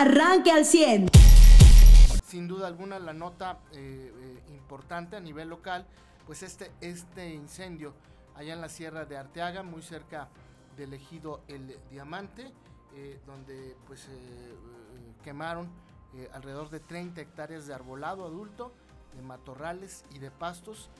arranque al 100. Sin duda alguna la nota eh, eh, importante a nivel local, pues este, este incendio allá en la sierra de Arteaga, muy cerca del ejido El Diamante, eh, donde pues quemaron alrededor de 30 hectáreas de arbolado adulto, de matorrales y de pastos,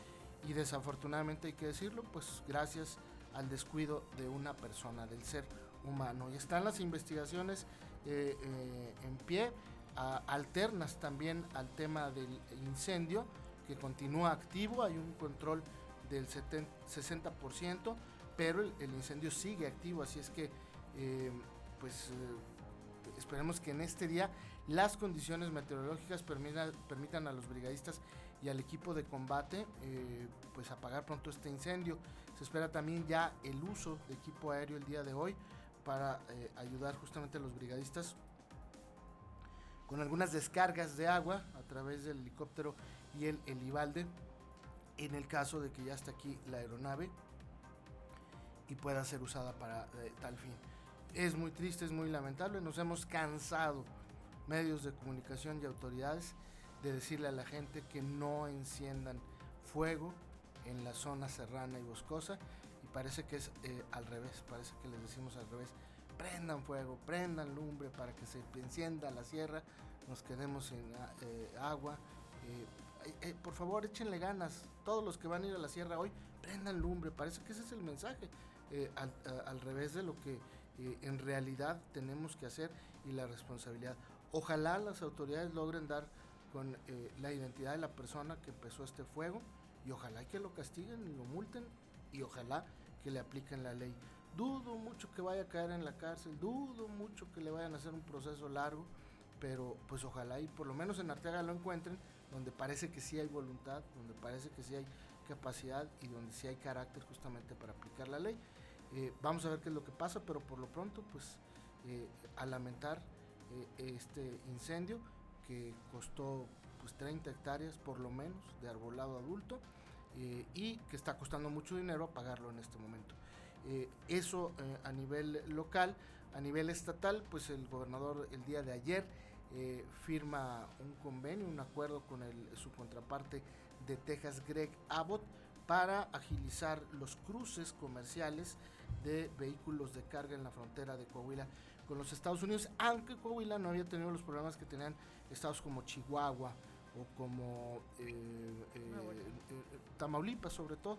y desafortunadamente hay que decirlo, pues gracias al descuido de una persona, del ser humano. Y están las investigaciones eh, eh, en pie, alternas también al tema del incendio, que continúa activo, hay un control del 60%, pero el, incendio sigue activo, así es que eh, pues esperemos que en este día las condiciones meteorológicas permitan, a los brigadistas y al equipo de combate pues apagar pronto este incendio. Se espera también ya el uso de equipo aéreo el día de hoy para eh, ayudar justamente a los brigadistas con algunas descargas de agua a través del helicóptero y el helibalde en el caso de que ya está aquí la aeronave y pueda ser usada para eh, tal fin. Es muy triste, es muy lamentable, nos hemos cansado medios de comunicación y autoridades de decirle a la gente que no enciendan fuego en la zona serrana y boscosa parece que es eh, al revés, parece que les decimos al revés, prendan fuego, prendan lumbre para que se encienda la sierra, nos quedemos en ah, eh, agua. Eh, por favor, échenle ganas, todos los que van a ir a la sierra hoy, prendan lumbre, parece que ese es el mensaje, al, al, revés de lo que en realidad tenemos que hacer y la responsabilidad. Ojalá las autoridades logren dar con la identidad de la persona que empezó este fuego y ojalá que lo castiguen y lo multen y ojalá que le apliquen la ley. Dudo mucho que vaya a caer en la cárcel, dudo mucho que le vayan a hacer un proceso largo, pero pues ojalá y por lo menos en Arteaga lo encuentren, donde parece que sí hay voluntad, donde parece que sí hay capacidad y donde sí hay carácter justamente para aplicar la ley. Eh, vamos a ver qué es lo que pasa, pero por lo pronto pues eh, a lamentar eh, este incendio que costó pues 30 hectáreas por lo menos de arbolado adulto eh, y que está costando mucho dinero pagarlo en este momento. Eh, eso eh, a nivel local, a nivel estatal, pues el gobernador el día de ayer firma un convenio, un acuerdo con su contraparte de Texas, Greg Abbott, para agilizar los cruces comerciales de vehículos de carga en la frontera de Coahuila con los Estados Unidos, aunque Coahuila no había tenido los problemas que tenían estados como Chihuahua, o como eh, eh, eh, Tamaulipas sobre todo,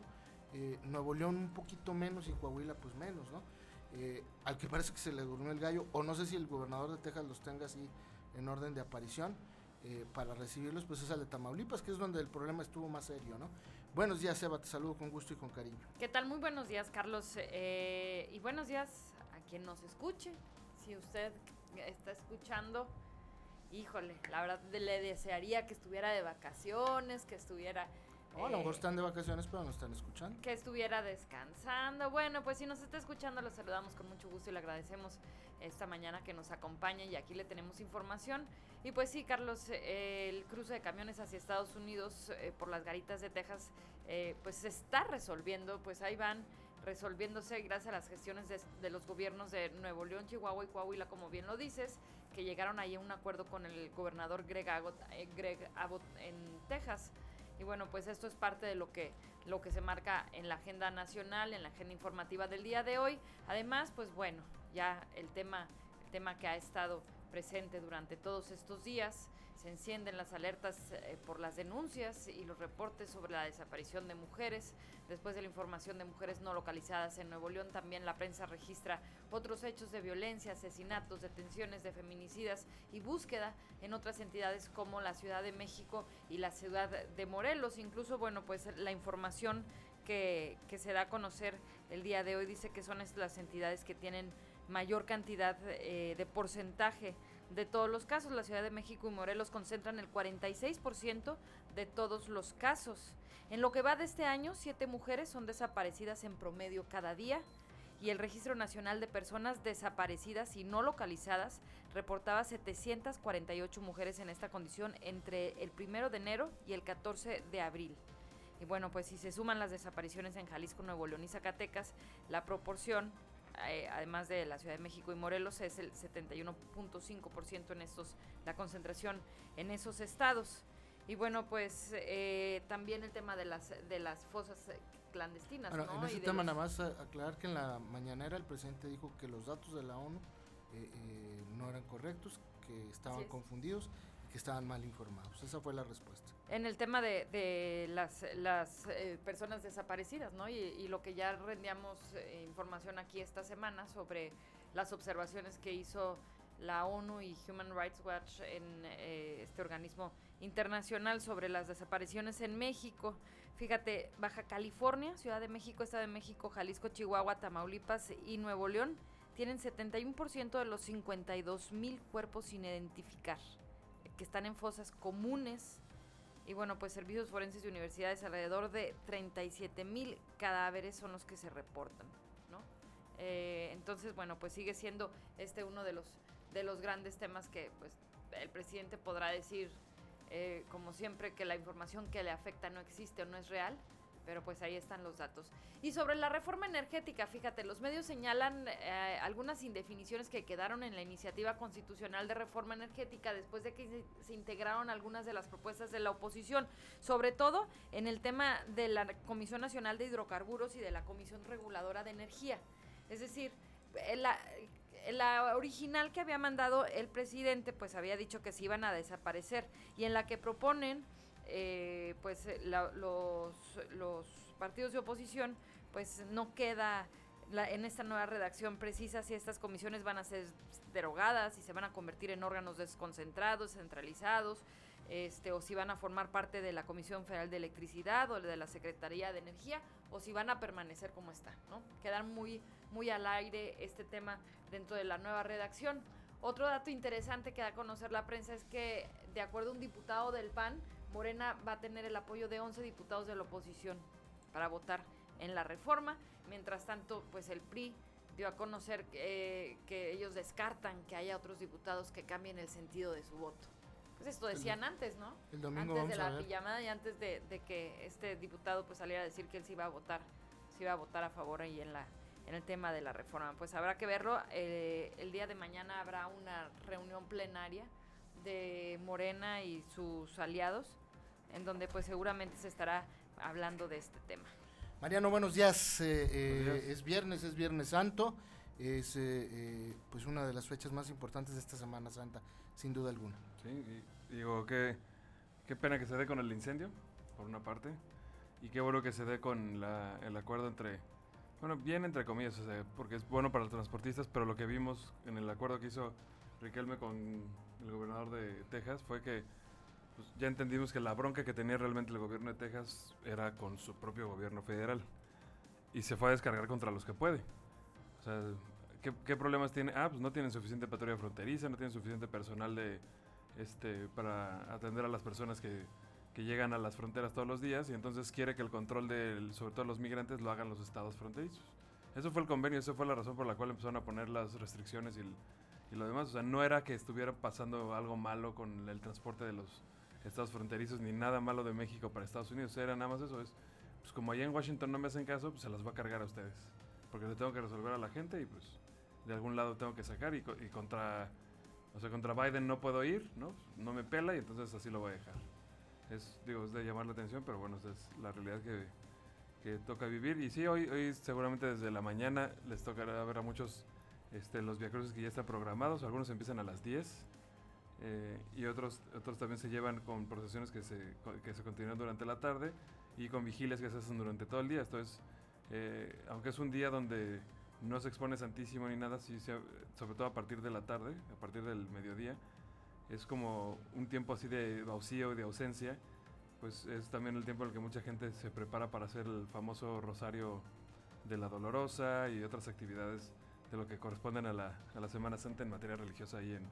Nuevo León un poquito menos y Coahuila pues menos, ¿no? al que parece que se le durmió el gallo, o no sé si el gobernador de Texas los tenga así en orden de aparición para recibirlos, pues es al de Tamaulipas, que es donde el problema estuvo más serio, ¿no? Buenos días, Eva, te saludo con gusto y con cariño. ¿Qué tal? Muy buenos días, Carlos, y buenos días a quien nos escuche. Si usted está escuchando híjole, la verdad le desearía que estuviera de vacaciones, que estuviera... Oh, a lo mejor eh, están de vacaciones, pero no están escuchando. Que estuviera descansando. Bueno, pues si nos está escuchando, lo saludamos con mucho gusto y le agradecemos esta mañana que nos acompañe y aquí le tenemos información. Y pues sí, Carlos, eh, el cruce de camiones hacia Estados Unidos eh, por las garitas de Texas, pues se está resolviendo, pues ahí van resolviéndose gracias a las gestiones de, los gobiernos de Nuevo León, Chihuahua y Coahuila, como bien lo dices, que llegaron ahí a un acuerdo con el gobernador Greg Abbott, eh, Greg Abbott en Texas. Y bueno, pues esto es parte de lo que, lo que se marca en la agenda nacional, en la agenda informativa del día de hoy. Además, pues bueno, ya el tema, el tema que ha estado presente durante todos estos días se encienden las alertas eh, por las denuncias y los reportes sobre la desaparición de mujeres. Después de la información de mujeres no localizadas en Nuevo León, también la prensa registra otros hechos de violencia, asesinatos, detenciones de feminicidas y búsqueda en otras entidades como la Ciudad de México y la ciudad de Morelos. Incluso, bueno, pues la información que, se da a conocer el día de hoy dice que son las entidades que tienen mayor cantidad eh, de porcentaje de todos los casos. La Ciudad de México y Morelos concentran el 46% de todos los casos. En lo que va de este año, siete mujeres son desaparecidas en promedio cada día y el Registro Nacional de Personas Desaparecidas y No Localizadas reportaba 748 mujeres en esta condición entre el 1 de enero y el 14 de abril. Y bueno, pues si se suman las desapariciones en Jalisco, Nuevo León y Zacatecas, la proporción eh, además de la Ciudad de México y Morelos, es el 71.5% en estos, la concentración en esos estados. Y bueno, pues eh, también el tema de las, de las fosas clandestinas. Bueno, en ese tema nada más aclarar que en la mañanera el presidente dijo que los datos de la ONU no eran correctos, que estaban confundidos que estaban mal informados. Esa fue la respuesta. En el tema de, las, las eh, personas desaparecidas, ¿no? Y, lo que ya rendíamos eh, información aquí esta semana sobre las observaciones que hizo la ONU y Human Rights Watch en eh, este organismo internacional sobre las desapariciones en México. Fíjate, Baja California, Ciudad de México, Estado de México, Jalisco, Chihuahua, Tamaulipas y Nuevo León tienen 71% de los 52 mil cuerpos sin identificar que están en fosas comunes. Y bueno, pues servicios forenses de universidades, alrededor de 37 mil cadáveres son los que se reportan, ¿no? Eh, entonces, bueno, pues sigue siendo este uno de los, de los grandes temas que pues el presidente podrá decir, eh, como siempre, que la información que le afecta no existe o no es real, pero pues ahí están los datos. Y sobre la reforma energética, fíjate, los medios señalan eh, algunas indefiniciones que quedaron en la iniciativa constitucional de reforma energética después de que se, integraron algunas de las propuestas de la oposición, sobre todo en el tema de la Comisión Nacional de Hidrocarburos y de la Comisión Reguladora de Energía. Es decir, eh, la, la original que había mandado el presidente, pues había dicho que se iban a desaparecer y en la que proponen eh, pues eh, los, los partidos de oposición, pues no queda en esta nueva redacción precisa si estas comisiones van a ser derogadas, y se van a convertir en órganos desconcentrados, centralizados, este, o si van a formar parte de la Comisión Federal de Electricidad o de la Secretaría de Energía, o si van a permanecer como está, ¿no? Quedan muy, muy al aire este tema dentro de la nueva redacción. Otro dato interesante que da a conocer la prensa es que, de acuerdo a un diputado del PAN, Morena va a tener el apoyo de 11 diputados de la oposición para votar en la reforma. Mientras tanto, pues el PRI dio a conocer que, ellos descartan que haya otros diputados que cambien el sentido de su voto. Pues esto decían antes, ¿no? El domingo antes de la pijamada y antes de, que este diputado pues saliera a decir que él sí iba a votar, sí iba a votar a favor ahí en la en el tema de la reforma. Pues habrá que verlo. Eh, el día de mañana habrá una reunión plenaria de Morena y sus aliados, en donde pues seguramente se estará hablando de este tema. Mariano, buenos días. Eh, eh, es viernes, es Viernes Santo. Es eh, pues una de las fechas más importantes de esta Semana Santa, sin duda alguna. Sí, digo que qué pena que se dé con el incendio, por una parte, y qué bueno que se dé con el acuerdo entre, bueno, bien entre comillas, porque es bueno para los transportistas, pero lo que vimos en el acuerdo que hizo Riquelme con el gobernador de Texas fue que pues, ya entendimos que la bronca que tenía realmente el gobierno de Texas era con su propio gobierno federal y se fue a descargar contra los que puede. O sea, ¿qué, problemas tiene? Ah, pues no tienen suficiente patrulla fronteriza, no tienen suficiente personal de este para atender a las personas que, que llegan a las fronteras todos los días y entonces quiere que el control de, sobre todo los migrantes, lo hagan los estados fronterizos. Eso fue el convenio, eso fue la razón por la cual empezaron a poner las restricciones y el, y lo demás. O sea, no era que estuviera pasando algo malo con el transporte de los estados fronterizos ni nada malo de México para Estados Unidos. Era nada más eso. Es, pues como allá en Washington no me hacen caso, pues se las va a cargar a ustedes. Porque le tengo que resolver a la gente y pues de algún lado tengo que sacar y, contra... O sea, contra Biden no puedo ir, ¿no? No me pela y entonces así lo voy a dejar. Es, digo, es de llamar la atención, pero bueno, esa es la realidad que, que toca vivir. Y sí, hoy, hoy seguramente desde la mañana les tocará ver a muchos este, los viacruces que ya están programados, algunos empiezan a las 10 eh, y otros, otros también se llevan con procesiones que se, que se continúan durante la tarde y con vigilias que se hacen durante todo el día. Entonces, eh, aunque es un día donde no se expone santísimo ni nada, sí, sobre todo a partir de la tarde, a partir del mediodía, es como un tiempo así de vacío y de ausencia, pues es también el tiempo en el que mucha gente se prepara para hacer el famoso rosario de la Dolorosa y otras actividades de lo que corresponden a la, a la Semana Santa en materia religiosa ahí en,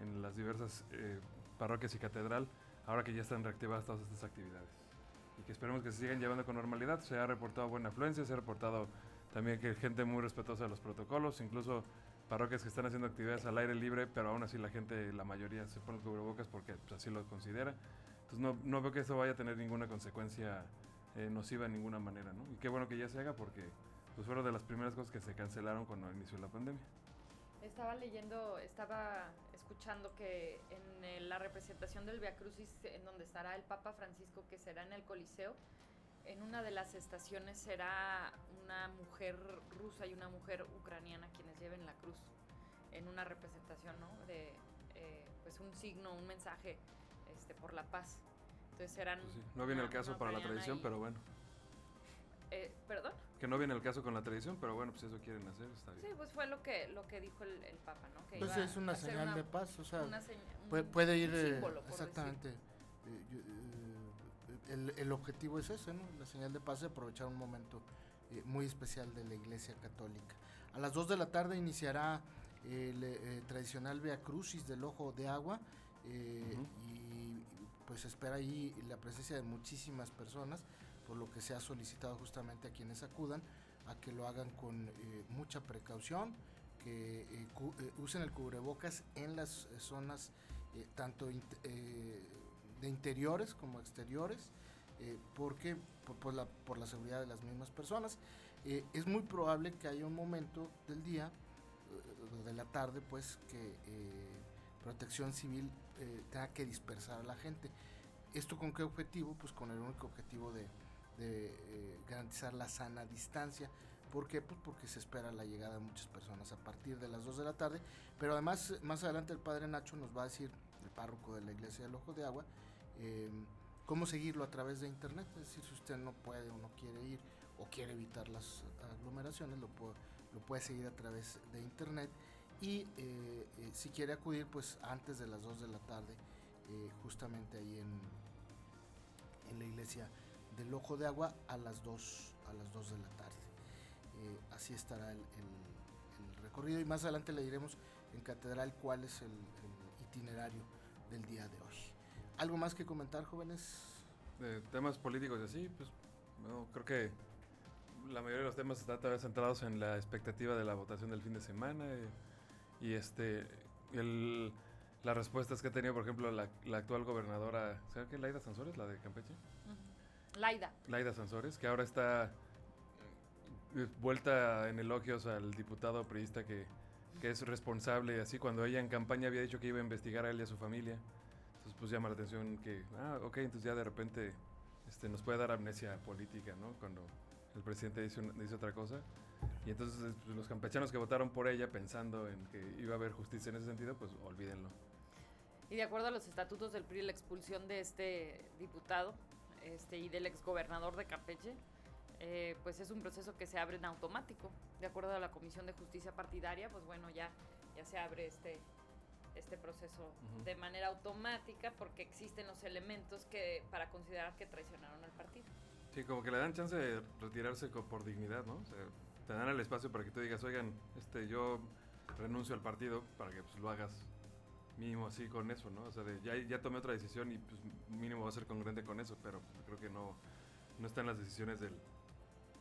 en las diversas eh, parroquias y catedral, ahora que ya están reactivadas todas estas actividades. Y que esperemos que se sigan llevando con normalidad. Se ha reportado buena afluencia, se ha reportado también que gente muy respetuosa de los protocolos, incluso parroquias que están haciendo actividades al aire libre, pero aún así la gente, la mayoría se pone cubrebocas porque pues, así lo considera. Entonces no, no, veo que eso vaya a tener ninguna consecuencia eh, nociva de ninguna manera, ¿no? Y qué bueno que ya se haga porque pues fueron de las primeras cosas que se cancelaron cuando inició la pandemia. Estaba leyendo, estaba escuchando que en la representación del Via Crucis, en donde estará el Papa Francisco, que será en el Coliseo, en una de las estaciones será una mujer rusa y una mujer ucraniana quienes lleven la cruz en una representación, ¿no? De eh, pues un signo, un mensaje este, por la paz. Entonces serán. Pues no viene el caso para la tradición, pero bueno. Eh. Que no viene el caso con la tradición, pero bueno, pues eso quieren hacer, está bien. Sí, pues fue lo que, lo que dijo el, Papa, ¿no? Que pues es una señal de paz, o sea, puede, ir... Eh, exactamente. el, el, objetivo es ese, ¿no? La señal de paz es aprovechar un momento muy especial de la Iglesia Católica. A las 2 de la tarde iniciará el eh, tradicional Via Crucis del Ojo de Agua eh, y pues espera ahí la presencia de muchísimas personas, por lo que se ha solicitado justamente a quienes acudan a que lo hagan con eh, mucha precaución, que usen el cubrebocas en las zonas tanto de interiores como exteriores, porque por, la, por la seguridad de las mismas personas. es muy probable que haya un momento del día de la tarde, pues que eh, Protección Civil eh, tenga que dispersar a la gente. ¿Esto con qué objetivo? Pues con el único objetivo de, eh, garantizar la sana distancia. ¿Por qué? Pues porque se espera la llegada de muchas personas a partir de las 2 de la tarde. Pero además, más adelante el Padre Nacho nos va a decir, el párroco de la Iglesia del Ojo de Agua, cómo seguirlo a través de Internet. Es decir, si usted no puede o no quiere ir o quiere evitar las aglomeraciones, lo puede lo puede seguir a través de internet y eh, eh, si quiere acudir pues antes de las 2 de la tarde justamente ahí en, en la iglesia del ojo de agua a las 2 a las 2 de la tarde así estará el, recorrido y más adelante le diremos en catedral cuál es el, itinerario del día de hoy algo más que comentar jóvenes de temas políticos y así pues creo que la mayoría de los temas están todavía centrados en la expectativa de la votación del fin de semana eh, y, este el, las respuestas que ha tenido, por ejemplo, la, actual gobernadora, ¿sabe qué? Laida Sansores, la de Campeche. Laida. Laida Sansores, que ahora está eh, vuelta en elogios al diputado priista que, que es responsable, así cuando ella en campaña había dicho que iba a investigar a él y a su familia. Entonces pues llama la atención que, ah, ok, entonces ya de repente este, nos puede dar amnesia política, ¿no? Cuando el presidente dice, dice otra cosa. Y entonces pues, los campechanos que votaron por ella pensando en que iba a haber justicia en ese sentido, pues olvídenlo. Y de acuerdo a los estatutos del PRI, la expulsión de este diputado este, y del exgobernador de Campeche, eh, pues es un proceso que se abre en automático. De acuerdo a la Comisión de Justicia Partidaria, pues bueno, ya, ya se abre este, este proceso de manera automática porque existen los elementos que para considerar que traicionaron al partido. Sí, como que le dan chance de retirarse por dignidad, ¿no? O sea, te dan el espacio para que tú digas, oigan, este, yo renuncio al partido para que pues, lo hagas mínimo así con eso, ¿no? O sea, ya, ya tomé otra decisión y pues mínimo va a ser congruente con eso, pero creo que no, no están las decisiones del,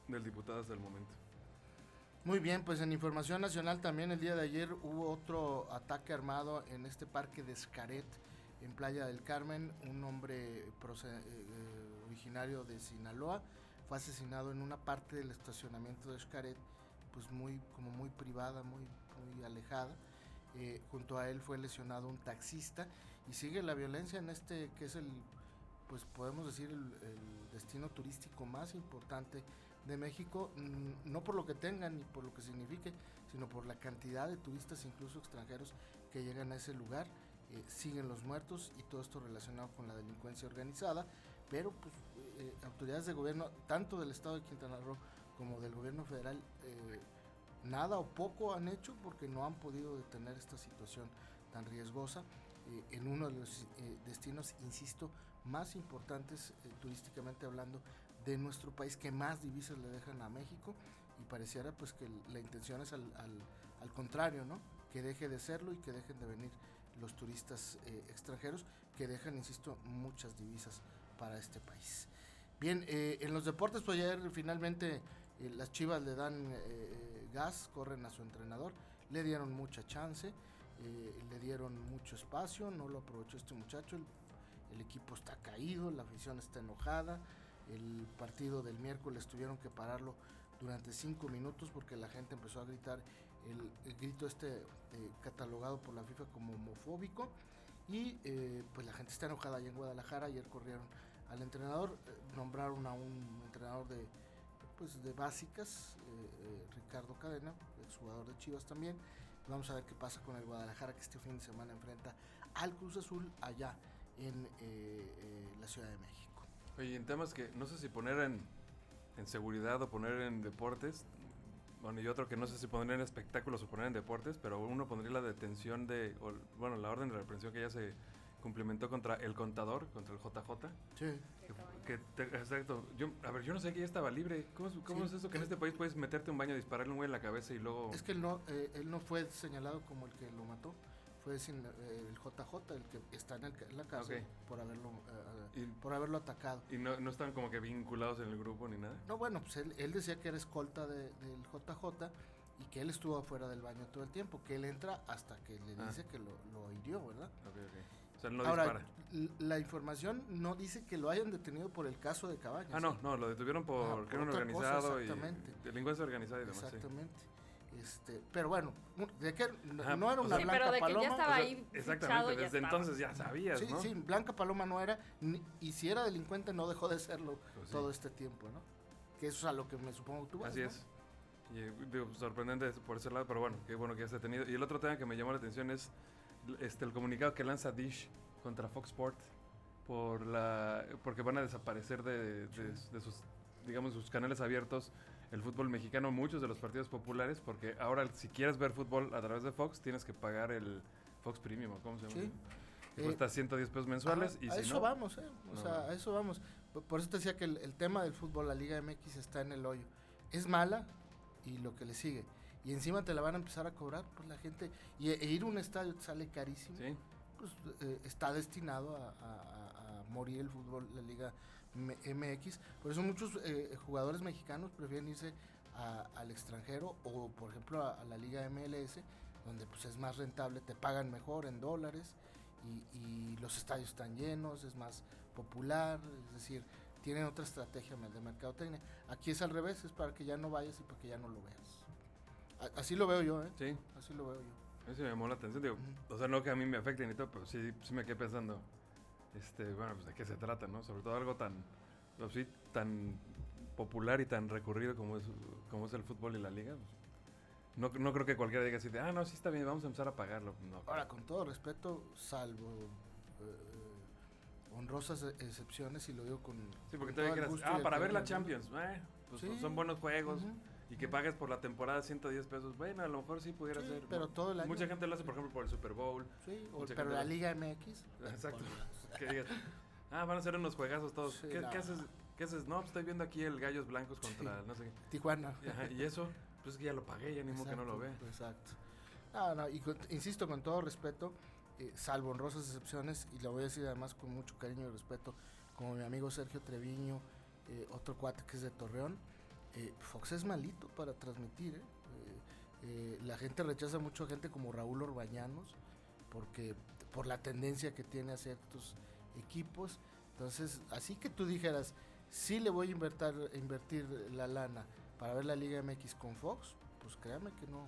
del diputado hasta el momento. Muy bien, pues en Información Nacional también el día de ayer hubo otro ataque armado en este parque de Escaret, en Playa del Carmen, un hombre eh, eh, originario de Sinaloa fue asesinado en una parte del estacionamiento de Xcaret, pues muy, como muy privada, muy, muy alejada. Eh, junto a él fue lesionado un taxista y sigue la violencia en este que es el, pues podemos decir, el, destino turístico más importante de México, mm, no por lo que tengan ni por lo que signifique, sino por la cantidad de turistas, incluso extranjeros, que llegan a ese lugar. Eh, siguen los muertos y todo esto relacionado con la delincuencia organizada, pero pues eh, autoridades de gobierno, tanto del estado de Quintana Roo como del gobierno federal, eh, nada o poco han hecho porque no han podido detener esta situación tan riesgosa en uno de los destinos, insisto, más importantes turísticamente hablando de nuestro país que más divisas le dejan a México y pareciera pues que la intención es al, al, al contrario, ¿no? Que deje de serlo y que dejen de venir los turistas eh, extranjeros que dejan, insisto, muchas divisas para este país. Bien, eh, en los deportes, pues ayer finalmente eh, las Chivas le dan gas, corren a su entrenador, le dieron mucha chance, le dieron mucho espacio, no lo aprovechó este muchacho, el, equipo está caído, la afición está enojada, el partido del miércoles tuvieron que pararlo durante cinco minutos porque la gente empezó a gritar el, grito este eh, catalogado por la FIFA como homofóbico. Y eh, pues la gente está enojada allá en Guadalajara. Ayer corrieron al entrenador, eh, nombraron a un entrenador de pues de básicas, eh, eh, Ricardo Cadena, exjugador de Chivas también. Vamos a ver qué pasa con el Guadalajara que este fin de semana enfrenta al Cruz Azul allá en eh, la Ciudad de México. Oye, en temas que no sé si poner en, en seguridad o poner en deportes, bueno, y otro que no sé si poner en espectáculos o poner en deportes, pero uno pondría la detención de, o, bueno, la orden de represión que ya se cumplimentó contra el contador, contra el JJ. Sí. Que, que te- exacto. Yo, a ver, yo no sé que ya estaba libre. ¿Cómo, es- cómo Sí. es eso que en este país puedes meterte un baño, dispararle un güey en la cabeza y luego... Es que él no, eh, él no fue señalado como el que lo mató, fue sin- eh, el JJ, el que está en, el en la cárcel Ok. por haberlo eh, Y, por haberlo atacado. y no, no están como que vinculados en el grupo ni nada. No, bueno, pues él, él decía que era escolta de- del JJ y que él estuvo afuera del baño todo el tiempo, que él entra hasta que le Ah. dice que lo, lo hirió, ¿verdad? Ok, ok. O sea, él no Ahora, dispara. La información no dice que lo hayan detenido por el caso de Cabañas. Ah, no, ¿eh? no, lo detuvieron por Ah, por crimen otra cosa, organizado y exactamente. delincuencia organizada y demás. sí. Exactamente. Este, pero bueno, de que no, Ajá, no era una Sí, blanca pero de que paloma. ya estaba O sea, ahí exactamente, ya desde estaba. entonces ya sabías, Sí, ¿no? sí, Blanca Paloma no era, ni- y si era delincuente no dejó de serlo Pues sí. todo este tiempo, ¿no? Que eso es a lo que me supongo que tú vas, Así ¿no? es. Y, digo, sorprendente por ese lado, pero bueno, qué bueno que ya esté detenido. Y el otro tema que me llamó la atención es este el comunicado que lanza Dish contra Fox Sport por la porque van a desaparecer de, de- de sus digamos sus canales abiertos el fútbol mexicano, muchos de los partidos populares, porque ahora si quieres ver fútbol a través de Fox tienes que pagar el Fox Premium, ¿o ¿cómo se llama? Sí. Que Eh, cuesta 110 pesos mensuales Ajá, y a si eso no, vamos, ¿eh? O no. sea, a eso vamos. Por, por eso te decía que el, el tema del fútbol, la Liga MX está en el hoyo. Es mala y lo que le sigue. Y encima te la van a empezar a cobrar, pues la gente. Y e ir a un estadio te sale carísimo. sí, Pues eh, está destinado a, a- a- a morir el fútbol, la Liga MX. Por eso muchos eh, jugadores mexicanos prefieren irse a- al extranjero o, por ejemplo, a, la Liga MLS, donde pues es más rentable, te pagan mejor en dólares y, y los estadios están llenos, es más popular, es decir, tienen otra estrategia de mercadotecnia. Aquí es al revés, es para que ya no vayas y para que ya no lo veas. Así lo veo yo, ¿eh? sí. Así lo veo yo. Sí me llamó la atención, digo, o sea, no que a mí me afecte ni todo, pero sí, sí me quedé pensando, este, bueno, pues de qué se trata, ¿no? Sobre todo algo tan, pues, sí, tan popular y tan recurrido como es, como es el fútbol y la liga. pues, no, no creo que cualquiera diga así de, ah, no, sí está bien, vamos a empezar a pagarlo. No, Ahora, con todo respeto, salvo eh, honrosas excepciones, y lo digo con. sí, porque con y ah, para ver la Champions, eh, pues Sí. son buenos juegos. mundo. Y que pagues por la temporada 110 pesos, bueno, a lo mejor sí pudiera Sí, ser. pero todo el año. Mucha gente lo hace, por ejemplo, por el Super Bowl. Sí, o- pero la Liga MX. Exacto. por- que digas, ah, van a ser unos juegazos todos. Sí, ¿Qué, no. qué haces? ¿Qué haces? No, pues estoy viendo aquí el Gallos Blancos contra Sí. no sé qué. Tijuana. Y, ajá, y eso, pues es que ya lo pagué, ya ni modo que no lo ve. Exacto, Exacto. No, no, y con- insisto, con todo respeto, eh, salvo honrosas excepciones, y lo voy a decir además con mucho cariño y respeto, como mi amigo Sergio Treviño, eh, otro cuate que es de Torreón, eh, Fox es malito para transmitir. ¿eh? Eh, la gente rechaza mucho a gente como Raúl Orbañanos, porque por la tendencia que tiene a ciertos equipos. Entonces, así que tú dijeras, sí le voy a invertir, invertir la lana para ver la Liga MX con Fox, pues créame que no,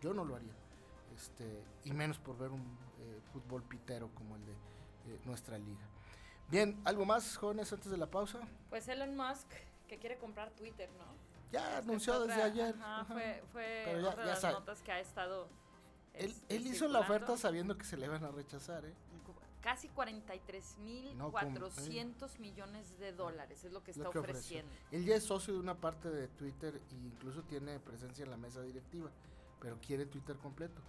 yo no lo haría. Este, y menos por ver un fútbol pitero como el de nuestra liga. Bien, ¿algo más, jóvenes, antes de la pausa? Pues Elon Musk, que quiere comprar Twitter, ¿no? Ya anunció desde ayer. Ajá, ajá. fue, fue Pero ya- de las sabe. notas que ha estado. Él, este, él hizo la oferta sabiendo que se le iban a rechazar, ¿eh? Casi 43.400 millones de dólares es lo que Lo está ofreció. ofreciendo. Él ya es socio de una parte de Twitter e incluso tiene presencia en la mesa directiva, pero quiere Twitter completo.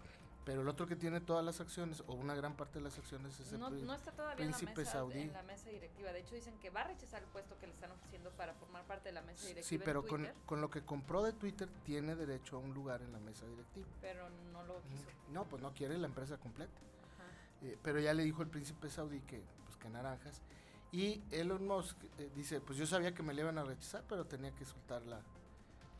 Pero el otro que tiene todas las acciones, o una gran parte de las acciones, es el No, no está todavía en la, mesa, saudí. en la mesa directiva. De hecho, dicen que va a rechazar el puesto que le están ofreciendo para formar parte de la mesa directiva. Sí, en pero con, lo que compró de Twitter tiene derecho a un lugar en la mesa directiva. Pero no lo quiso. No, pues no quiere la empresa completa. Eh, pero ya le dijo el príncipe saudí que, pues, que naranjas. Y Elon Musk eh, dice, pues yo sabía que me le iban a rechazar, pero tenía que soltar la,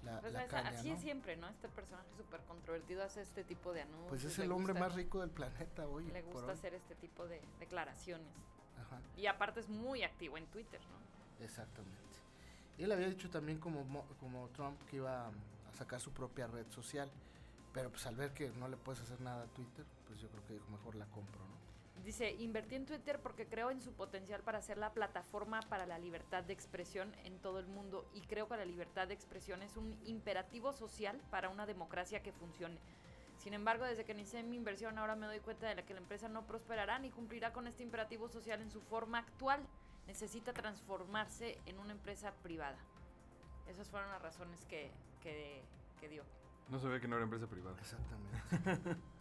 la, Pues la es- caña, así ¿no? es siempre, ¿no? Este personaje súper controvertido hace este tipo de anuncios. Pues es el hombre gusta- más rico del planeta hoy. Le gusta hoy. hacer este tipo de declaraciones. Ajá, Y aparte es muy activo en Twitter, ¿no? exactamente. Él había dicho también como, como Trump que iba a sacar su propia red social, pero pues al ver que no le puedes hacer nada a Twitter, pues yo creo que mejor la compro, ¿no? Dice, invertí en Twitter porque creo en su potencial para ser la plataforma para la libertad de expresión en todo el mundo y creo que la libertad de expresión es un imperativo social para una democracia que funcione. Sin embargo, desde que inicié mi inversión ahora me doy cuenta de que la empresa no prosperará ni cumplirá con este imperativo social en su forma actual. Necesita transformarse en una empresa privada. Esas fueron las razones que, que, que dio. No sabía que no era empresa privada. Exactamente.